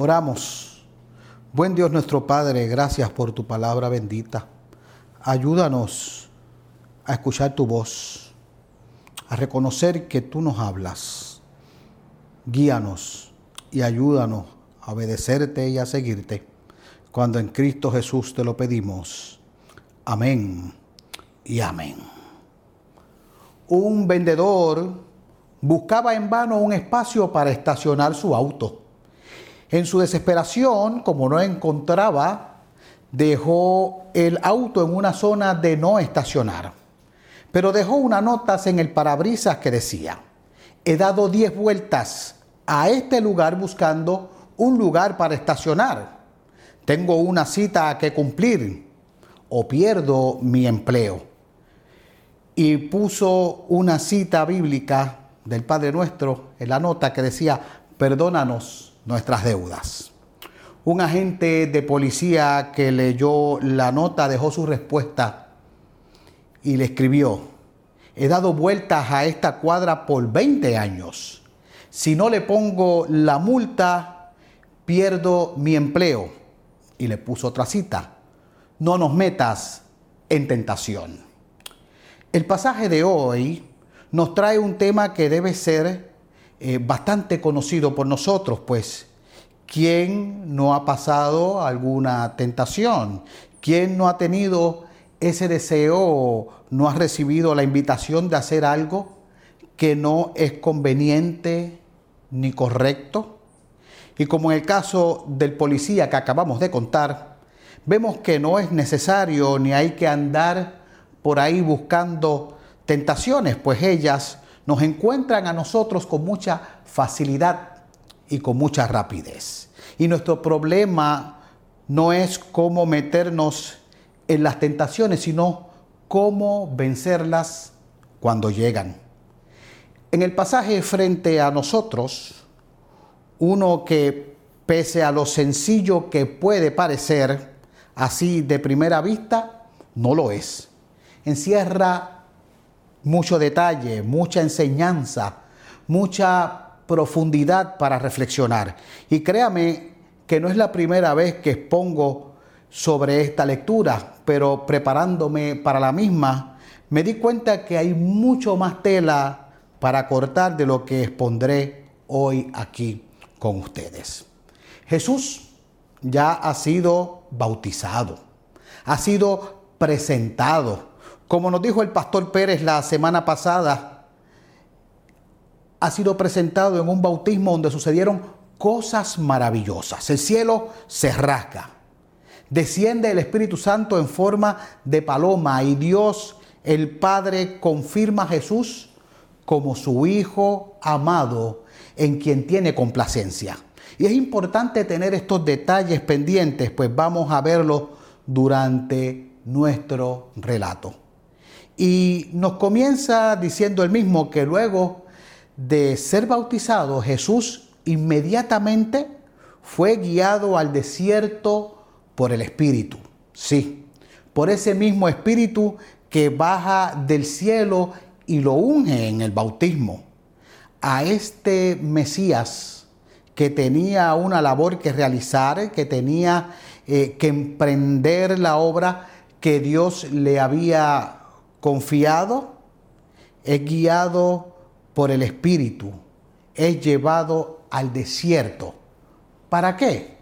Oramos. Buen Dios nuestro Padre, gracias por tu palabra bendita. Ayúdanos a escuchar tu voz, a reconocer que tú nos hablas. Guíanos y ayúdanos a obedecerte y a seguirte cuando en Cristo Jesús te lo pedimos. Amén y amén. Un vendedor buscaba en vano un espacio para estacionar su auto. En su desesperación, como no encontraba, dejó el auto en una zona de no estacionar. Pero dejó una nota en el parabrisas que decía, he dado 10 vueltas a este lugar buscando un lugar para estacionar. Tengo una cita que cumplir o pierdo mi empleo. Y puso una cita bíblica del Padre Nuestro en la nota que decía, perdónanos nuestras deudas. Un agente de policía que leyó la nota dejó su respuesta y le escribió, he dado vueltas a esta cuadra por 20 años. Si no le pongo la multa, pierdo mi empleo. Y le puso otra cita, no nos metas en tentación. El pasaje de hoy nos trae un tema que debe ser eh, bastante conocido por nosotros, pues ¿quién no ha pasado alguna tentación? ¿Quién no ha tenido ese deseo, no ha recibido la invitación de hacer algo que no es conveniente ni correcto? Y como en el caso del policía que acabamos de contar, vemos que no es necesario ni hay que andar por ahí buscando tentaciones, pues ellas nos encuentran a nosotros con mucha facilidad y con mucha rapidez. Y nuestro problema no es cómo meternos en las tentaciones, sino cómo vencerlas cuando llegan. En el pasaje frente a nosotros, uno que pese a lo sencillo que puede parecer, así de primera vista, no lo es. Encierra mucho detalle, mucha enseñanza, mucha profundidad para reflexionar. Y créame que no es la primera vez que expongo sobre esta lectura, pero preparándome para la misma, me di cuenta que hay mucho más tela para cortar de lo que expondré hoy aquí con ustedes. Jesús ya ha sido bautizado, ha sido presentado, como nos dijo el pastor Pérez la semana pasada, ha sido presentado en un bautismo donde sucedieron cosas maravillosas. El cielo se rasga. Desciende el Espíritu Santo en forma de paloma y Dios, el Padre, confirma a Jesús como su Hijo amado en quien tiene complacencia. Y es importante tener estos detalles pendientes, pues vamos a verlos durante nuestro relato. Y nos comienza diciendo el mismo que luego de ser bautizado, Jesús inmediatamente fue guiado al desierto por el Espíritu. Sí, por ese mismo Espíritu que baja del cielo y lo unge en el bautismo. A este Mesías que tenía una labor que realizar, que tenía eh, que emprender la obra que Dios le había confiado, es guiado por el Espíritu, es llevado al desierto. ¿Para qué?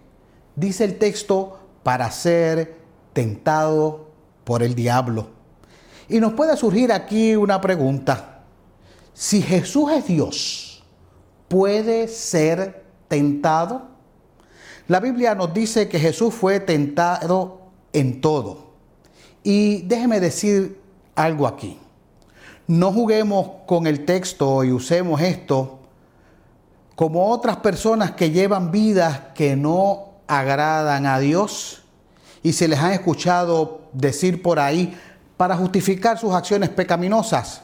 Dice el texto, para ser tentado por el diablo. Y nos puede surgir aquí una pregunta. Si Jesús es Dios, ¿puede ser tentado? La Biblia nos dice que Jesús fue tentado en todo. Y déjeme decir algo aquí. No juguemos con el texto y usemos esto como otras personas que llevan vidas que no agradan a Dios y se les han escuchado decir por ahí para justificar sus acciones pecaminosas.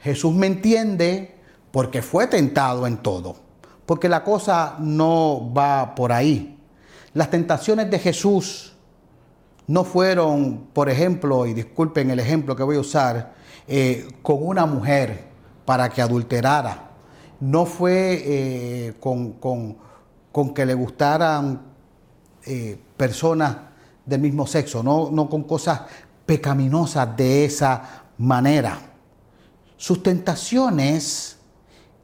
Jesús me entiende porque fue tentado en todo, porque la cosa no va por ahí. Las tentaciones de Jesús no fueron, por ejemplo, y disculpen el ejemplo que voy a usar, eh, con una mujer para que adulterara. No fue eh, con, con que le gustaran eh, personas del mismo sexo, no, no con cosas pecaminosas de esa manera. Sus tentaciones,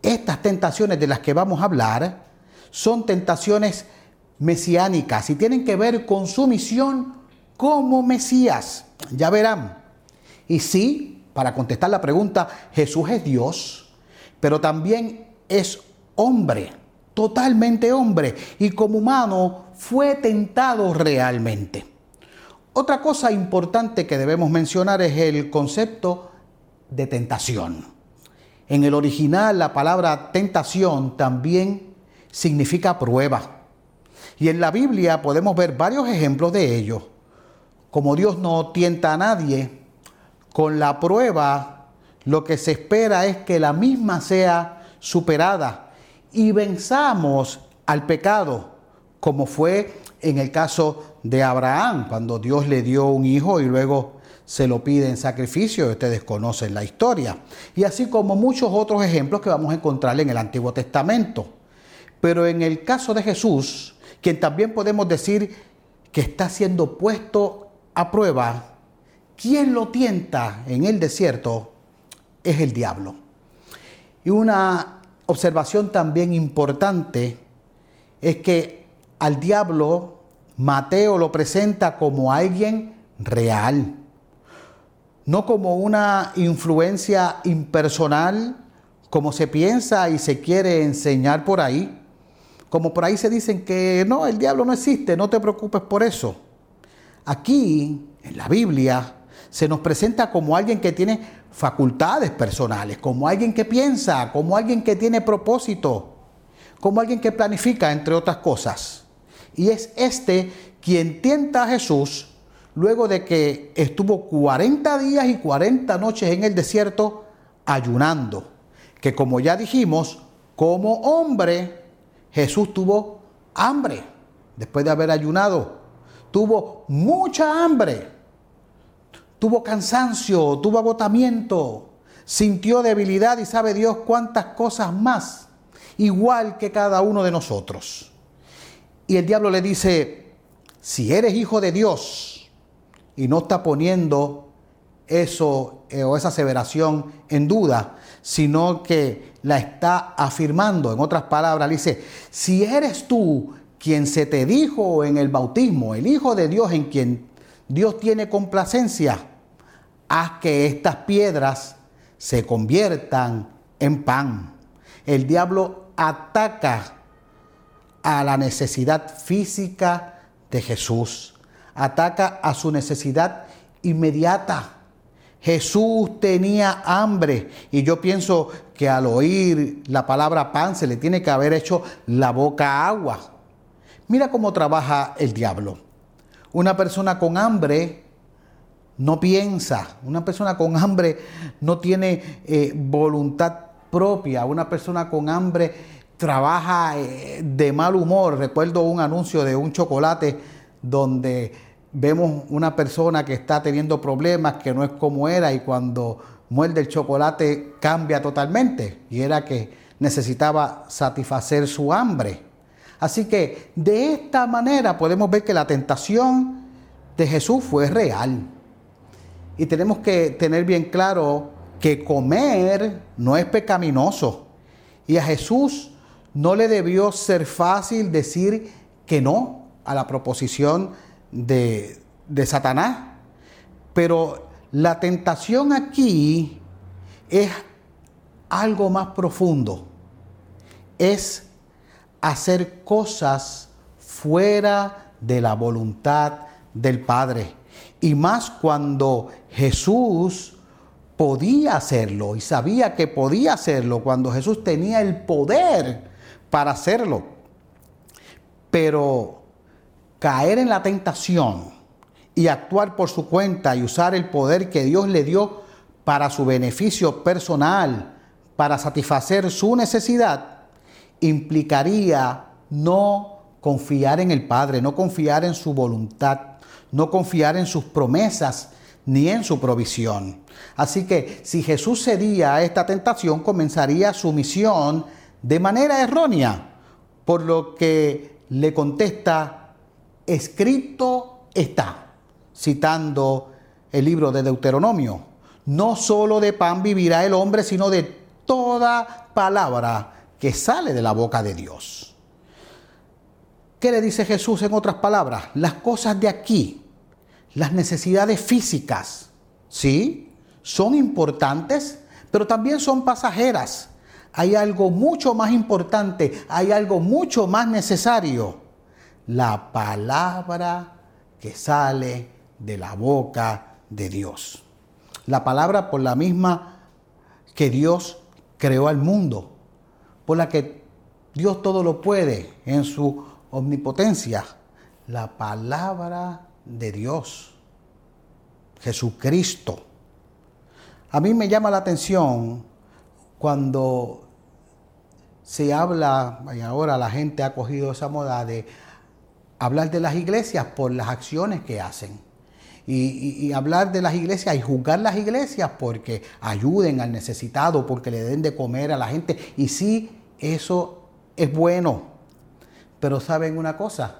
estas tentaciones de las que vamos a hablar, son tentaciones mesiánicas y tienen que ver con su misión como Mesías. Ya verán. Y sí, para contestar la pregunta, Jesús es Dios, pero también es hombre, totalmente hombre, y como humano fue tentado realmente. Otra cosa importante que debemos mencionar es el concepto de tentación. En el original la palabra tentación también significa prueba. Y en la Biblia podemos ver varios ejemplos de ello. Como Dios no tienta a nadie, con la prueba lo que se espera es que la misma sea superada y venzamos al pecado, como fue en el caso de Abraham, cuando Dios le dio un hijo y luego se lo pide en sacrificio, ustedes conocen la historia. Y así como muchos otros ejemplos que vamos a encontrar en el Antiguo Testamento. Pero en el caso de Jesús, quien también podemos decir que está siendo puesto a prueba, quien lo tienta en el desierto es el diablo. Y una observación también importante es que al diablo Mateo lo presenta como alguien real, no como una influencia impersonal como se piensa y se quiere enseñar por ahí. Como por ahí se dicen que no, el diablo no existe, no te preocupes por eso. Aquí, en la Biblia, se nos presenta como alguien que tiene facultades personales, como alguien que piensa, como alguien que tiene propósito, como alguien que planifica, entre otras cosas. Y es este quien tienta a Jesús luego de que estuvo 40 días y 40 noches en el desierto ayunando, que como ya dijimos, como hombre, Jesús tuvo hambre después de haber ayunado, tuvo mucha hambre, tuvo cansancio, tuvo agotamiento, sintió debilidad y sabe Dios cuántas cosas más, igual que cada uno de nosotros. Y el diablo le dice, si eres hijo de Dios, y no está poniendo eso eh, o esa aseveración en duda, sino que la está afirmando. En otras palabras, le dice, si eres tú quien se te dijo en el bautismo, el Hijo de Dios en quien Dios tiene complacencia, haz que estas piedras se conviertan en pan. El diablo ataca a la necesidad física de Jesús, ataca a su necesidad inmediata. Jesús tenía hambre y yo pienso que al oír la palabra pan se le tiene que haber hecho la boca agua. Mira cómo trabaja el diablo. Una persona con hambre no piensa, una persona con hambre no tiene eh, voluntad propia, una persona con hambre trabaja eh, de mal humor. Recuerdo un anuncio de un chocolate donde vemos una persona que está teniendo problemas, que no es como era y cuando muerde el chocolate cambia totalmente y era que necesitaba satisfacer su hambre. Así que de esta manera podemos ver que la tentación de Jesús fue real. Y tenemos que tener bien claro que comer no es pecaminoso. Y a Jesús no le debió ser fácil decir que no a la proposición de, Satanás. Pero la tentación aquí es algo más profundo. Es hacer cosas fuera de la voluntad del Padre. Y más cuando Jesús podía hacerlo y sabía que podía hacerlo, cuando Jesús tenía el poder para hacerlo. Pero caer en la tentación y actuar por su cuenta y usar el poder que Dios le dio para su beneficio personal, para satisfacer su necesidad, implicaría no confiar en el Padre, no confiar en su voluntad, no confiar en sus promesas ni en su provisión. Así que si Jesús cedía a esta tentación, comenzaría su misión de manera errónea, por lo que le contesta, escrito está, citando el libro de Deuteronomio. No solo de pan vivirá el hombre, sino de toda palabra que sale de la boca de Dios. ¿Qué le dice Jesús en otras palabras? Las cosas de aquí, las necesidades físicas, ¿sí? Son importantes, pero también son pasajeras. Hay algo mucho más importante, hay algo mucho más necesario. La palabra que sale de la boca de Dios. La palabra por la misma que Dios creó al mundo, por la que Dios todo lo puede en su omnipotencia. La palabra de Dios, Jesucristo. A mí me llama la atención cuando se habla, y ahora la gente ha cogido esa moda de hablar de las iglesias por las acciones que hacen y, hablar de las iglesias y juzgar las iglesias porque ayuden al necesitado, porque le den de comer a la gente. Y sí, eso es bueno. Pero saben una cosa,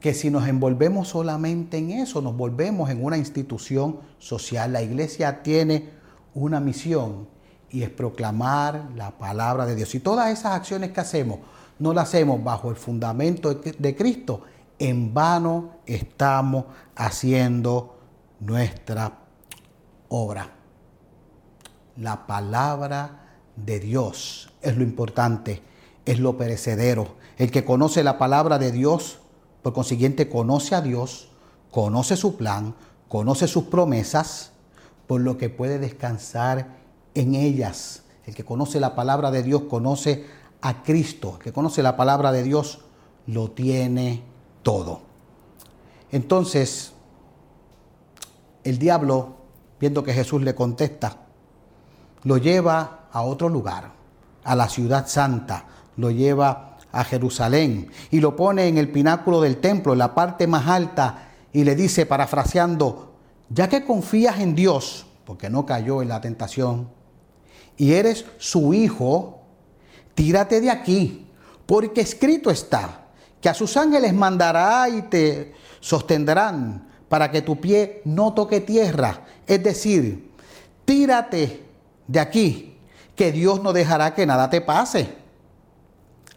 que si nos envolvemos solamente en eso, nos volvemos en una institución social. La iglesia tiene una misión y es proclamar la palabra de Dios. Y todas esas acciones que hacemos, no las hacemos bajo el fundamento de Cristo, en vano estamos haciendo nuestra obra. La palabra de Dios es lo importante, es lo perecedero. El que conoce la palabra de Dios, por consiguiente, conoce a Dios, conoce su plan, conoce sus promesas, por lo que puede descansar en ellas. El que conoce la palabra de Dios conoce a Cristo. El que conoce la palabra de Dios lo tiene todo. Entonces, el diablo, viendo que Jesús le contesta, lo lleva a otro lugar, a la ciudad santa, lo lleva a Jerusalén y lo pone en el pináculo del templo, en la parte más alta, y le dice, parafraseando, ya que confías en Dios, porque no cayó en la tentación, y eres su hijo, tírate de aquí, porque escrito está que a sus ángeles mandará y te sostendrán para que tu pie no toque tierra. Es decir, tírate de aquí, que Dios no dejará que nada te pase.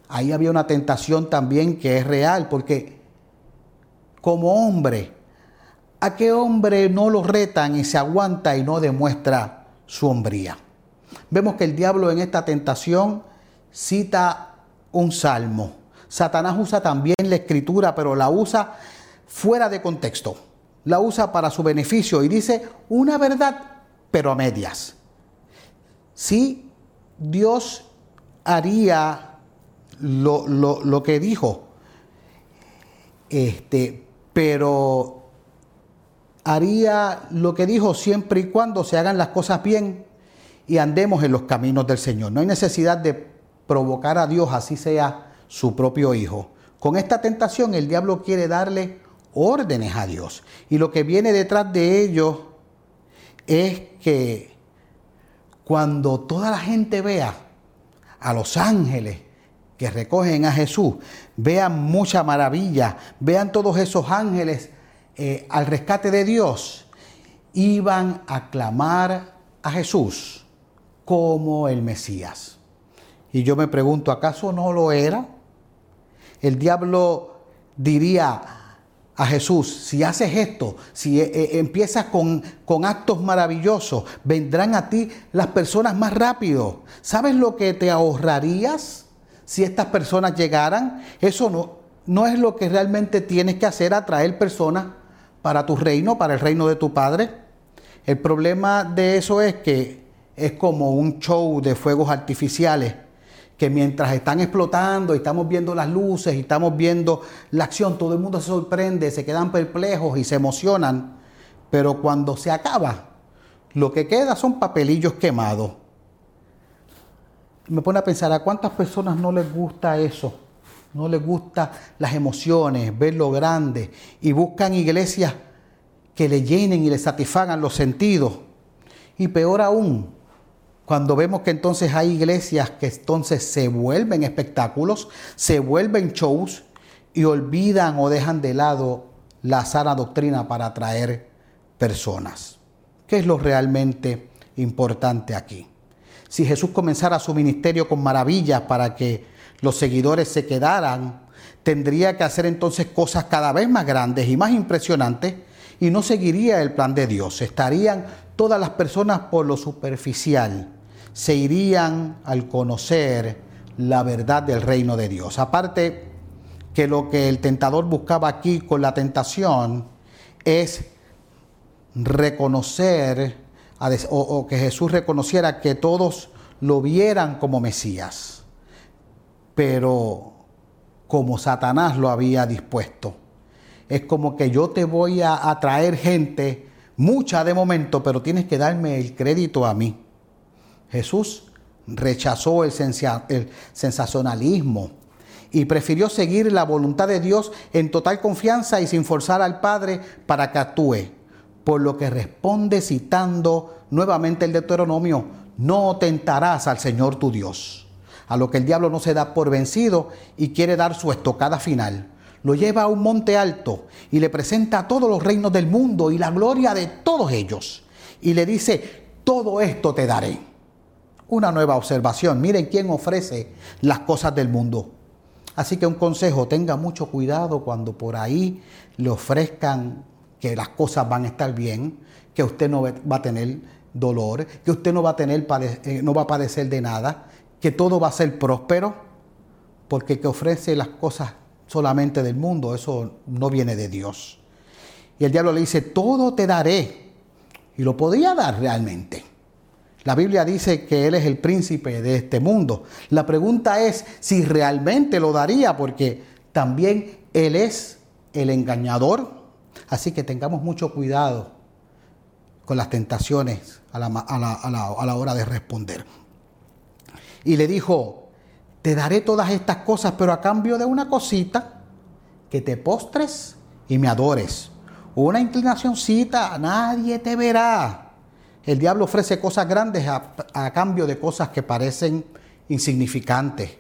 Ahí había una tentación también que es real, porque como hombre, ¿a qué hombre no lo retan y se aguanta y no demuestra su hombría? Vemos que el diablo en esta tentación cita un salmo Satanás usa también la escritura, pero la usa fuera de contexto. La usa para su beneficio y dice una verdad, pero a medias. Si Dios haría lo, que dijo, este, pero haría lo que dijo siempre y cuando se hagan las cosas bien y andemos en los caminos del Señor. No hay necesidad de provocar a Dios, así sea su propio hijo. Con esta tentación el diablo quiere darle órdenes a Dios. Y lo que viene detrás de ello es que cuando toda la gente vea a los ángeles que recogen a Jesús, vean mucha maravilla, vean todos esos ángeles eh, al rescate de Dios, iban a clamar a Jesús como el Mesías. Y yo me pregunto, ¿acaso no lo era? El diablo diría a Jesús, si haces esto, si eh, eh, empiezas con, con, actos maravillosos, vendrán a ti las personas más rápido. ¿Sabes lo que te ahorrarías si estas personas llegaran? Eso no, no es lo que realmente tienes que hacer, atraer personas para tu reino, para el reino de tu Padre. El problema de eso es que es como un show de fuegos artificiales que mientras están explotando y estamos viendo las luces y estamos viendo la acción, todo el mundo se sorprende, se quedan perplejos y se emocionan, pero cuando se acaba, lo que queda son papelillos quemados. Me pone a pensar, ¿a cuántas personas no les gusta eso? No les gusta las emociones, ver lo grande y buscan iglesias que le llenen y le satisfagan los sentidos. Y peor aún, Cuando vemos que entonces hay iglesias que entonces se vuelven espectáculos, se vuelven shows y olvidan o dejan de lado la sana doctrina para atraer personas. ¿Qué es lo realmente importante aquí? Si Jesús comenzara su ministerio con maravillas para que los seguidores se quedaran, tendría que hacer entonces cosas cada vez más grandes y más impresionantes y no seguiría el plan de Dios. Estarían todas las personas por lo superficial, se irían al conocer la verdad del reino de Dios. Aparte que lo que el tentador buscaba aquí con la tentación es reconocer o, que Jesús reconociera que todos lo vieran como Mesías, pero como Satanás lo había dispuesto. Es como que yo te voy a atraer gente, mucha de momento, pero tienes que darme el crédito a mí. Jesús rechazó el, sensacionalismo y prefirió seguir la voluntad de Dios en total confianza y sin forzar al Padre para que actúe. Por lo que responde citando nuevamente el Deuteronomio, no tentarás al Señor tu Dios. A lo que el diablo no se da por vencido y quiere dar su estocada final. Lo lleva a un monte alto y le presenta a todos los reinos del mundo y la gloria de todos ellos. Y le dice, todo esto te daré una nueva observación. Miren quién ofrece las cosas del mundo. Así que un consejo, tenga mucho cuidado cuando por ahí le ofrezcan que las cosas van a estar bien, que usted no va a tener dolor, que usted no va a tener eh, no va a padecer de nada, que todo va a ser próspero, porque que ofrece las cosas solamente del mundo, eso no viene de Dios. Y el diablo le dice, todo te daré. Y lo podía dar realmente. La Biblia dice que Él es el príncipe de este mundo. La pregunta es si realmente lo daría, porque también Él es el engañador. Así que tengamos mucho cuidado con las tentaciones a la, hora de responder. Y le dijo, te daré todas estas cosas, pero a cambio de una cosita, que te postres y me adores. Una inclinacióncita, nadie te verá el diablo ofrece cosas grandes a, cambio de cosas que parecen insignificantes.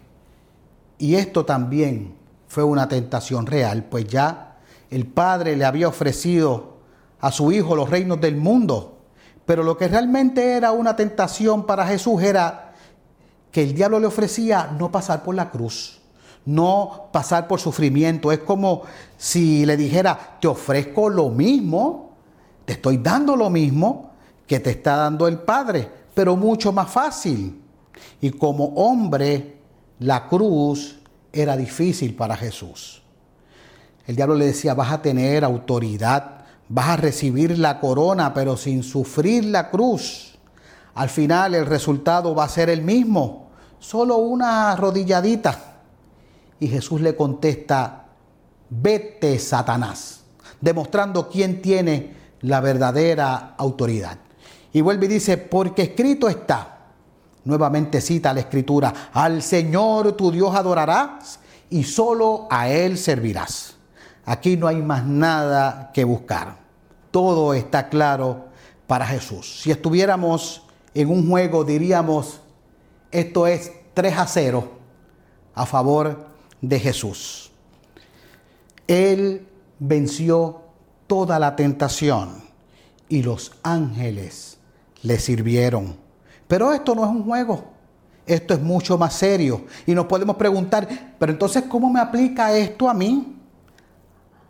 Y esto también fue una tentación real, pues ya el Padre le había ofrecido a su Hijo los reinos del mundo. Pero lo que realmente era una tentación para Jesús era que el diablo le ofrecía no pasar por la cruz, no pasar por sufrimiento. Es como si le dijera, te ofrezco lo mismo, te estoy dando lo mismo, que te está dando el Padre, pero mucho más fácil. Y como hombre, la cruz era difícil para Jesús. El diablo le decía, vas a tener autoridad, vas a recibir la corona, pero sin sufrir la cruz. Al final el resultado va a ser el mismo, solo una arrodilladita. Y Jesús le contesta, vete Satanás, demostrando quién tiene la verdadera autoridad. Y vuelve y dice, porque escrito está, nuevamente cita la escritura, al Señor tu Dios adorarás y solo a Él servirás. Aquí no hay más nada que buscar. Todo está claro para Jesús. Si estuviéramos en un juego, diríamos, esto es 3 a 0 a favor de Jesús. Él venció toda la tentación y los ángeles le sirvieron. Pero esto no es un juego, esto es mucho más serio. Y nos podemos preguntar, pero entonces, ¿cómo me aplica esto a mí?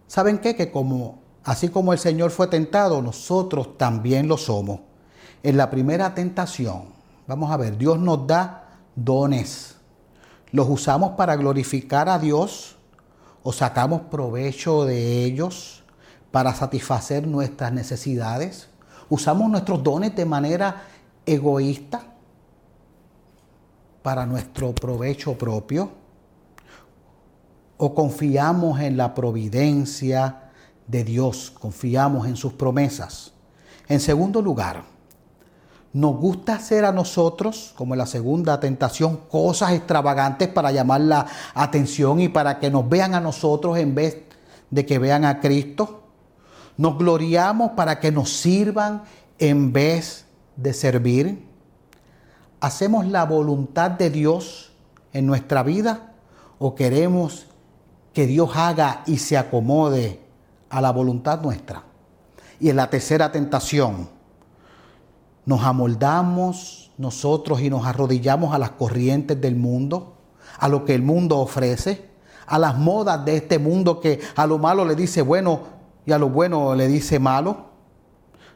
¿Saben qué? Que como, así como el Señor fue tentado, nosotros también lo somos. En la primera tentación, vamos a ver, Dios nos da dones. ¿Los usamos para glorificar a Dios o sacamos provecho de ellos para satisfacer nuestras necesidades? Usamos nuestros dones de manera egoísta para nuestro provecho propio o confiamos en la providencia de Dios, confiamos en sus promesas. En segundo lugar, nos gusta hacer a nosotros, como en la segunda tentación, cosas extravagantes para llamar la atención y para que nos vean a nosotros en vez de que vean a Cristo. Nos gloriamos para que nos sirvan en vez de servir. ¿hacemos la voluntad de Dios en nuestra vida o queremos que Dios haga y se acomode a la voluntad nuestra? Y en la tercera tentación, nos amoldamos nosotros y nos arrodillamos a las corrientes del mundo, a lo que el mundo ofrece, a las modas de este mundo que a lo malo le dice bueno y a lo bueno le dice malo.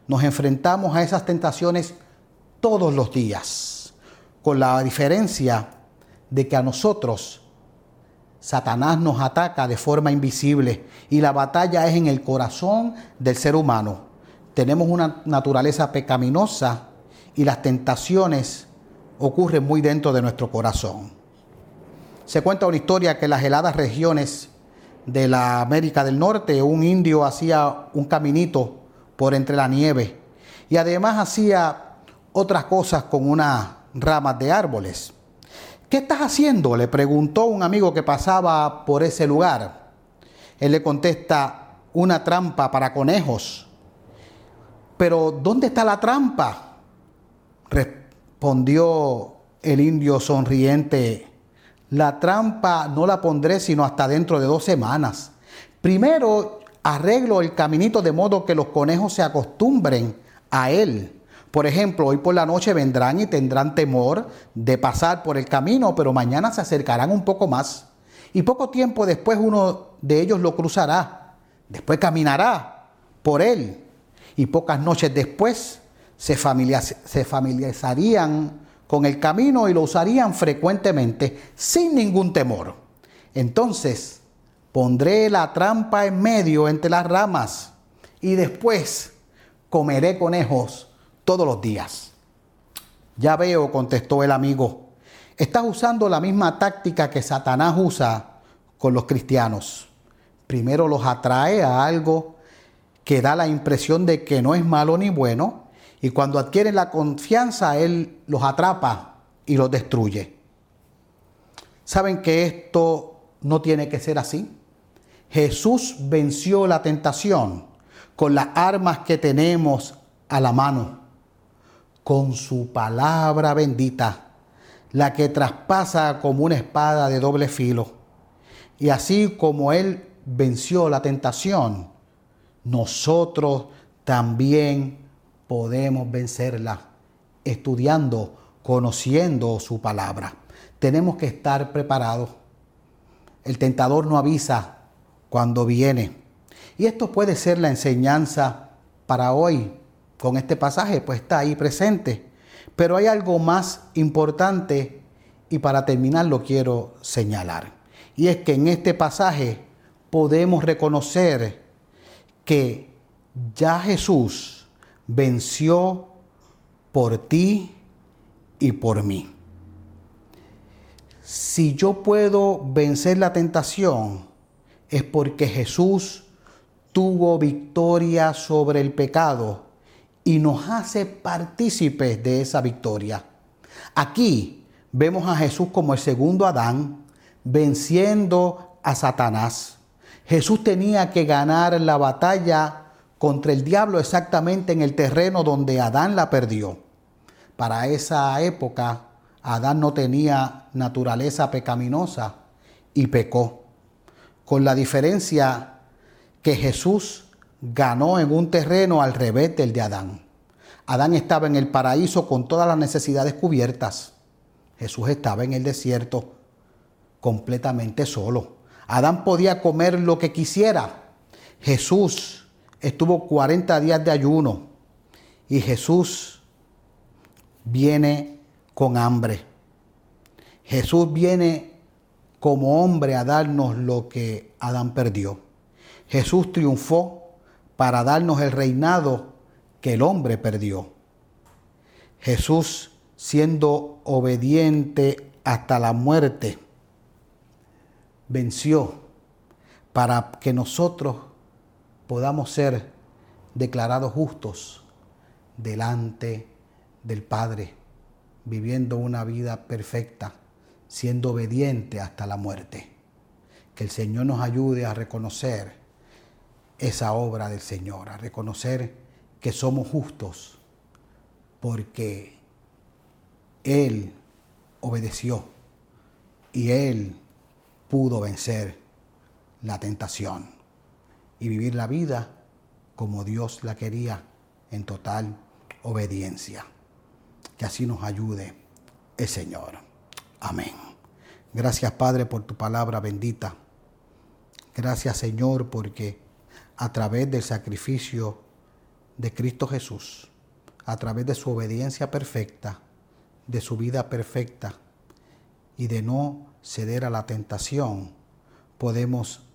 Nos enfrentamos a esas tentaciones todos los días, con la diferencia de que a nosotros Satanás nos ataca de forma invisible y la batalla es en el corazón del ser humano. Tenemos una naturaleza pecaminosa y las tentaciones ocurren muy dentro de nuestro corazón. Se cuenta una historia que las heladas regiones de la América del Norte un indio hacía un caminito por entre la nieve y además hacía otras cosas con unas ramas de árboles. ¿Qué estás haciendo? le preguntó un amigo que pasaba por ese lugar. Él le contesta, una trampa para conejos. Pero ¿dónde está la trampa? Respondió el indio sonriente. La trampa no la pondré sino hasta dentro de dos semanas. Primero arreglo el caminito de modo que los conejos se acostumbren a él. Por ejemplo, hoy por la noche vendrán y tendrán temor de pasar por el camino, pero mañana se acercarán un poco más. Y poco tiempo después uno de ellos lo cruzará. Después caminará por él. Y pocas noches después se, familiarizarían con el camino y lo usarían frecuentemente sin ningún temor. Entonces pondré la trampa en medio entre las ramas y después comeré conejos todos los días. Ya veo, contestó el amigo, estás usando la misma táctica que Satanás usa con los cristianos. Primero los atrae a algo que da la impresión de que no es malo ni bueno, y cuando adquieren la confianza, Él los atrapa y los destruye. ¿Saben que esto no tiene que ser así? Jesús venció la tentación con las armas que tenemos a la mano con su palabra bendita, la que traspasa como una espada de doble filo. Y así como Él venció la tentación, nosotros también podemos vencerla estudiando, conociendo su palabra. Tenemos que estar preparados. El tentador no avisa cuando viene. Y esto puede ser la enseñanza para hoy, con este pasaje, pues está ahí presente. Pero hay algo más importante y para terminar lo quiero señalar. Y es que en este pasaje podemos reconocer que ya Jesús venció por ti y por mí. Si yo puedo vencer la tentación, es porque Jesús tuvo victoria sobre el pecado y nos hace partícipes de esa victoria. Aquí vemos a Jesús como el segundo Adán venciendo a Satanás. Jesús tenía que ganar la batalla contra el diablo exactamente en el terreno donde Adán la perdió. Para esa época, Adán no tenía naturaleza pecaminosa y pecó, con la diferencia que Jesús ganó en un terreno al revés del de Adán. Adán estaba en el paraíso con todas las necesidades cubiertas. Jesús estaba en el desierto completamente solo. Adán podía comer lo que quisiera. Jesús estuvo 40 días de ayuno y Jesús viene con hambre. Jesús viene como hombre a darnos lo que Adán perdió. Jesús triunfó para darnos el reinado que el hombre perdió. Jesús, siendo obediente hasta la muerte, venció para que nosotros podamos ser declarados justos delante del Padre, viviendo una vida perfecta, siendo obediente hasta la muerte. Que el Señor nos ayude a reconocer esa obra del Señor, a reconocer que somos justos porque Él obedeció y Él pudo vencer la tentación y vivir la vida como Dios la quería en total obediencia. Que así nos ayude el Señor. Amén. Gracias Padre por tu palabra bendita. Gracias Señor porque a través del sacrificio de Cristo Jesús, a través de su obediencia perfecta, de su vida perfecta y de no ceder a la tentación, podemos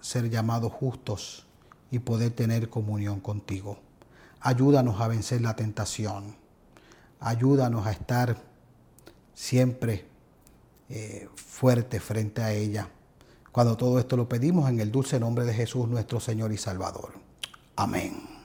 ser llamados justos y poder tener comunión contigo. Ayúdanos a vencer la tentación. Ayúdanos a estar siempre eh, fuerte frente a ella. Cuando todo esto lo pedimos en el dulce nombre de Jesús nuestro Señor y Salvador. Amén.